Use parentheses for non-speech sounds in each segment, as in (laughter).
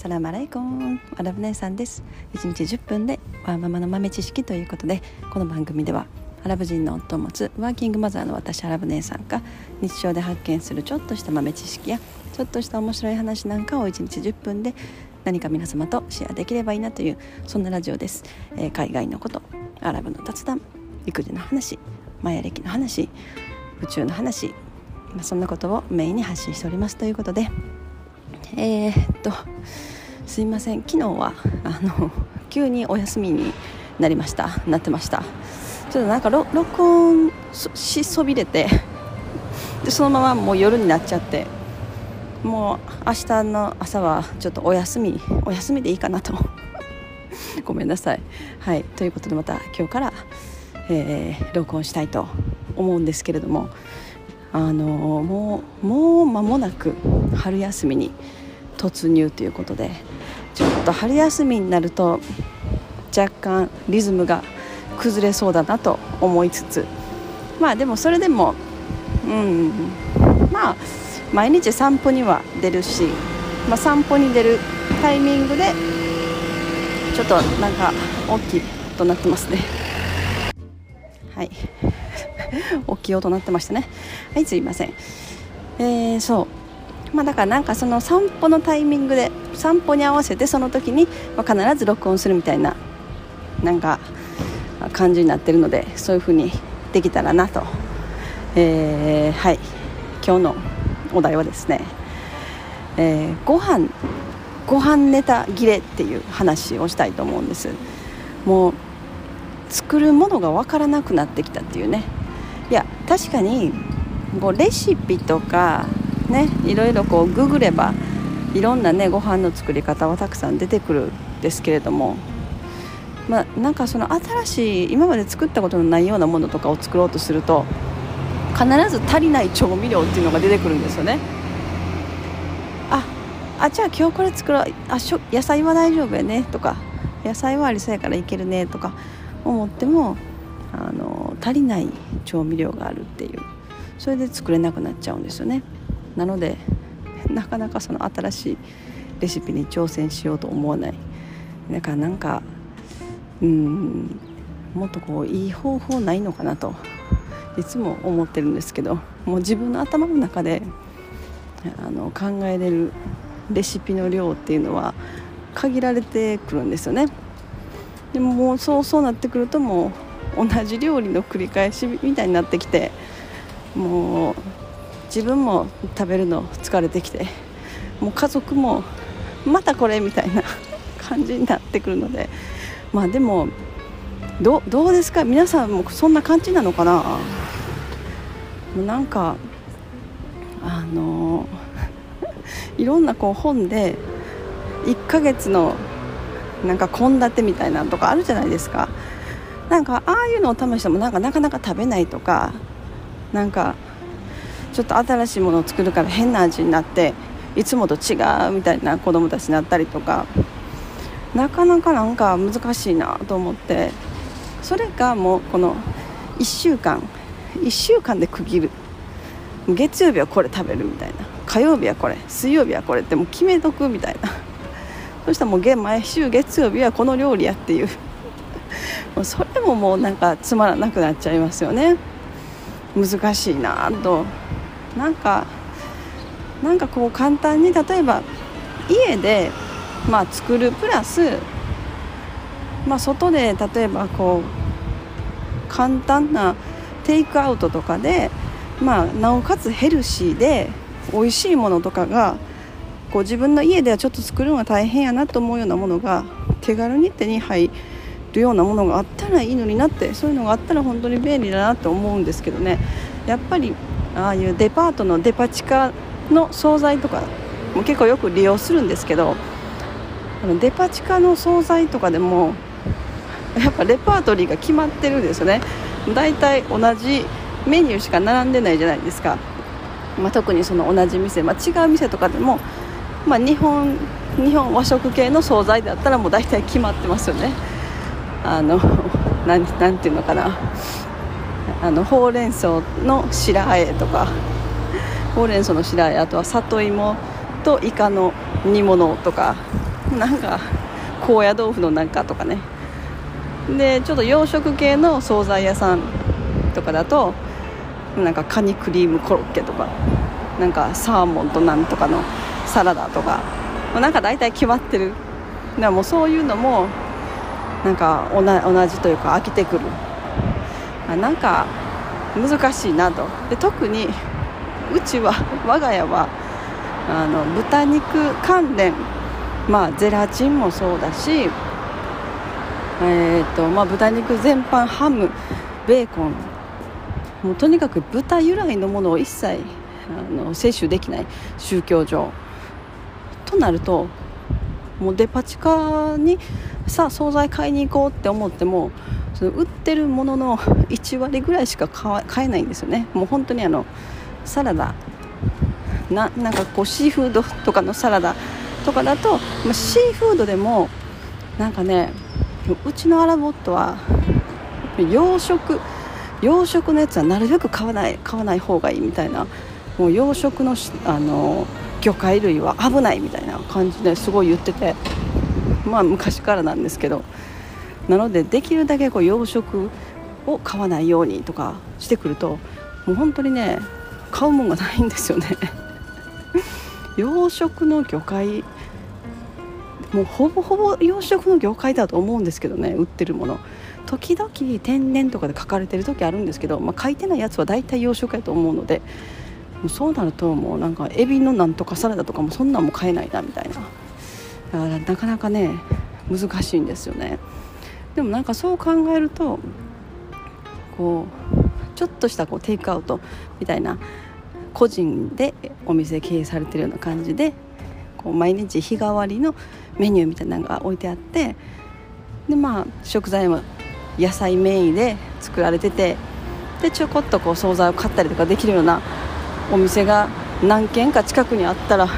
サラマライコンアラブ姉さんです1日10分でワーママの豆知識ということでこの番組ではアラブ人の夫を持つワーキングマザーの私アラブ姉さんが日常で発見するちょっとした豆知識やちょっとした面白い話なんかを1日10分で何か皆様とシェアできればいいなというそんなラジオです、えー、海外のことアラブの雑談育児の話マヤ歴の話宇宙の話、まあ、そんなことをメインに発信しておりますということでえー、っとすいません。昨日はあの (laughs) 急にお休みになりました。なってました。ちょっとなんか録音しそびれて (laughs) でそのままもう夜になっちゃってもう明日の朝はちょっとお休みお休みでいいかなと。(laughs) ごめんなさい。はい。ということでまた今日から、えー、録音したいと思うんですけれどもあのもうもう間もなく春休みに突入ということでちょっと春休みになると若干リズムが崩れそうだなと思いつつまあでもそれでもうんまあ毎日散歩には出るし、まあ、散歩に出るタイミングでちょっとなんか大きいとなってますね。はい。(laughs) 大きい音鳴ってましたね。はいすいません。えー、そう。まあ、だからなんかその散歩のタイミングで散歩に合わせてその時に必ず録音するみたいななんか感じになってるのでそういう風にできたらなと、えー、はい。今日のお題はですね、えー、ご飯ご飯ネタ切れっていう話をしたいと思うんです。もう作るものが分からなくなってきたっていうね。いや確かにこうレシピとかねいろいろこうググればいろんなねご飯の作り方はたくさん出てくるんですけれどもまあ、なんかその新しい今まで作ったことのないようなものとかを作ろうとすると必ず足りない調味料っていうのが出てくるんですよね。ああじゃあ今日これ作ろう。あしょ野菜は大丈夫やね。とか野菜はありそうやからいけるね。とか思ってもあの足りない調味料があるっていう。それで作れなくなっちゃうんですよね。なので (laughs) なかなかその新しいレシピに挑戦しようと思わない。だからなんかうんもっとこういい方法ないのかなといつも思ってるんですけどもう自分の頭の中であの考えれるレシピの量っていうのは限られてくるんですよね。でももうそうそうなってくるともう同じ料理の繰り返しみたいになってきてもう自分も食べるの疲れてきてもう家族もまたこれみたいな感じになってくるのでまあでもどどうですか？皆さんもそんな感じなのかな？なんかあのいろんなこう本で1ヶ月のなんか献立みたいなのとかあるじゃないですか。なんかああいうのを試してもなんかなかなか食べないとかなんかちょっと新しいものを作るから変な味になっていつもと違うみたいな子供たちになったりとかなかなかなんか難しいなと思ってそれがもうこの1週間1週間で区切る。月曜日はこれ食べるみたいな。火曜日はこれ水曜日はこれってもう決めとくみたいな。そしたらもう毎週月曜日はこの料理やっていう。もうそれももうなんかつまらなくなっちゃいますよね。難しいなと。なんかなんかこう簡単に例えば家でまあ作るプラスまあ外で例えばこう簡単なテイクアウトとかでまあなおかつヘルシーで美味しいものとかがこう自分の家ではちょっと作るのが大変やなと思うようなものが手軽に手に入るようなものがあったらいいのになってそういうのがあったら本当に便利だなと思うんですけどね。やっぱりああいうデパートのデパ地下の惣菜とかも結構よく利用するんですけどデパ地下の惣菜とかでもやっぱレパートリーが決まってるんですよね。大体同じメニューしか並んでないじゃないですか、まあ、特にその同じ店、まあ、違う店とかでも、まあ、日本日本和食系の惣菜だったらもう大体決まってますよね。あのなんなんていうのかな。あのほうれん草の白あえとか (laughs) ほうれん草の白あえあとは里芋とイカの煮物とかなんか高野豆腐のなんかとかね。でちょっと洋食系の惣菜屋さんとかだとなんかカニクリームコロッケとかなんかサーモンとなんとかのサラダとかなんか大体決まってる。だからもうそういうのもなんか同じというか飽きてくる。あなんか難しいなと。で特にうちは (laughs) 我が家はあの豚肉関連まあゼラチンもそうだしえーとまあ、豚肉全般ハムベーコンもうとにかく豚由来のものを一切あの摂取できない宗教上。となるともうデパ地下にさあ惣菜買いに行こうって思ってもその売ってるものの1割ぐらいしか買えないんですよね。もう本当にあのサラダ。ななんかこうシーフードとかのサラダとかだと、まあ、シーフードでもなんかねうちのアラボットは養殖養殖のやつはなるべく買わない買わない方がいいみたいなもう養殖のあの魚介類は危ないみたいな感じですごい言ってて。まあ昔からなんですけど。なのでできるだけこう養殖を買わないようにとかしてくるともう本当にね買うもんがないんですよね。(laughs) 養殖の魚介もうほぼほぼ養殖の業界だと思うんですけどね売ってるもの。時々天然とかで書かれてる時あるんですけど、まあ、書いてないやつは大体養殖やと思うのでもうそうなるともうなんかエビのなんとかサラダとかもそんなんも買えないなみたいな。だからなかなかね難しいんですよね。でもなんかそう考えるとこうちょっとしたこうテイクアウトみたいな個人でお店経営されてるような感じでこう毎日日替わりのメニューみたいなのが置いてあってでまあ食材も野菜メインで作られててでちょこっとこう惣菜を買ったりとかできるようなお店が何軒か近くにあったら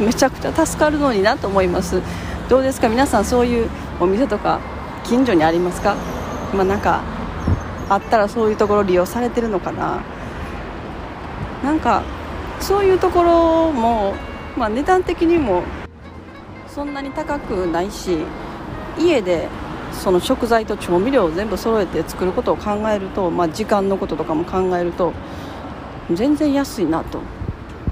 めちゃくちゃ助かるのになと思います。どうですか？皆さんそういうお店とか近所にありますか？まあなんかあったらそういうところ利用されてるのかな？なんかそういうところもまあ、値段的にもそんなに高くないし家でその食材と調味料を全部揃えて作ることを考えると、まあ、時間のこととかも考えると全然安いなと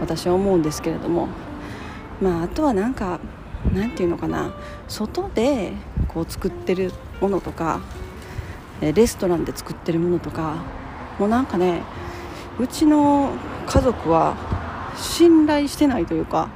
私は思うんですけれども、まあ、あとはなんかなんていうのかな？外でこう作ってるものとかレストランで作ってるものとかもうなんかねうちの家族は信頼してないというか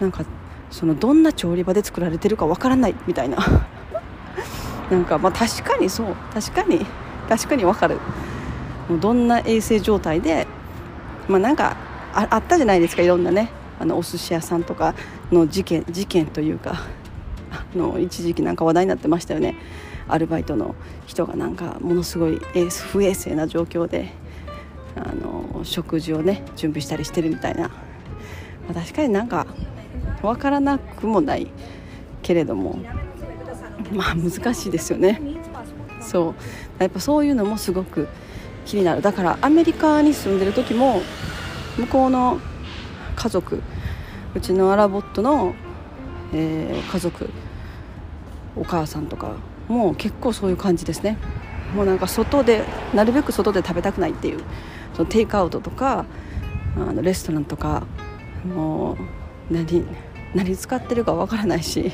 なんかそのどんな調理場で作られてるかわからないみたいな。(laughs) なんかまあ確かにそう確かに確かにわかる。もうどんな衛生状態でまあなんかああったじゃないですかいろんなねあのお寿司屋さんとかの事件事件というか。の一時期なんか話題になってましたよね。アルバイトの人がなんかものすごい不衛生な状況であの食事をね準備したりしてるみたいな、まあ、確かになんか分からなくもないけれどもまあ難しいですよね。そう。やっぱそういうのもすごく気になる。だからアメリカに住んでる時も向こうの家族うちのアラボットの、えー、家族お母さんとかも結構そういう感じですね。もうなんか外でなるべく外で食べたくないっていうそのテイクアウトとかあのレストランとかもう何何使ってるかわからないし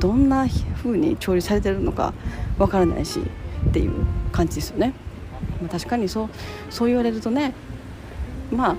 どんな風に調理されてるのかわからないしっていう感じですよね、まあ、確かにそうそう言われるとね、まあ、ま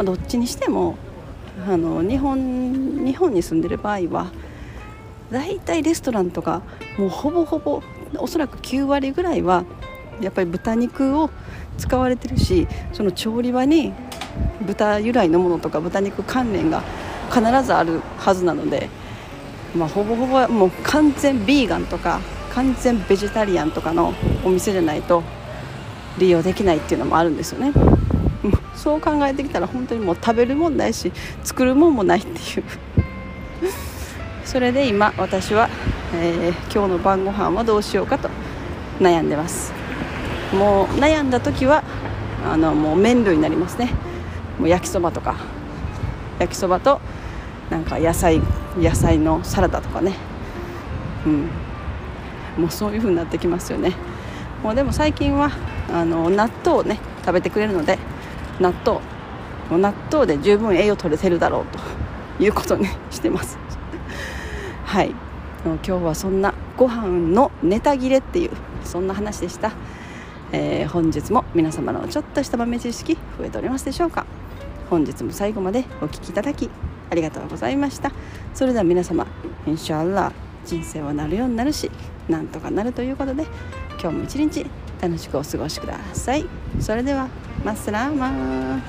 あどっちにしてもあの日本日本に住んでる場合は大体レストランとかもうほぼほぼおそらく9割ぐらいはやっぱり豚肉を使われてるしその調理場に豚由来のものとか豚肉関連が必ずあるはずなので、まあ、ほぼほぼもう完全ビーガンとか完全ベジタリアンとかのお店じゃないと利用できないっていうのもあるんですよね。そう考えてきたら本当にもう食べるもんないし作るもんもないっていう。それで今私は、えー、今日の晩ご飯はどうしようかと悩んでます。もう悩んだ時はあのもう麺類になりますね。もう焼きそばとか。焼きそばとなんか野菜野菜のサラダとかね。うん。もうそういう風になってきますよね。もうでも最近はあの納豆をね食べてくれるので納豆。もう納豆で十分栄養取れてるだろうということにしてます。はい。今日はそんなご飯のネタ切れっていうそんな話でした、えー、本日も皆様のちょっとした豆知識増えておりますでしょうか。本日も最後までお聴きいただきありがとうございました。それでは皆様インシャアラ人生はなるようになるしなんとかなるということで今日も一日楽しくお過ごしください。それではマッスラーマー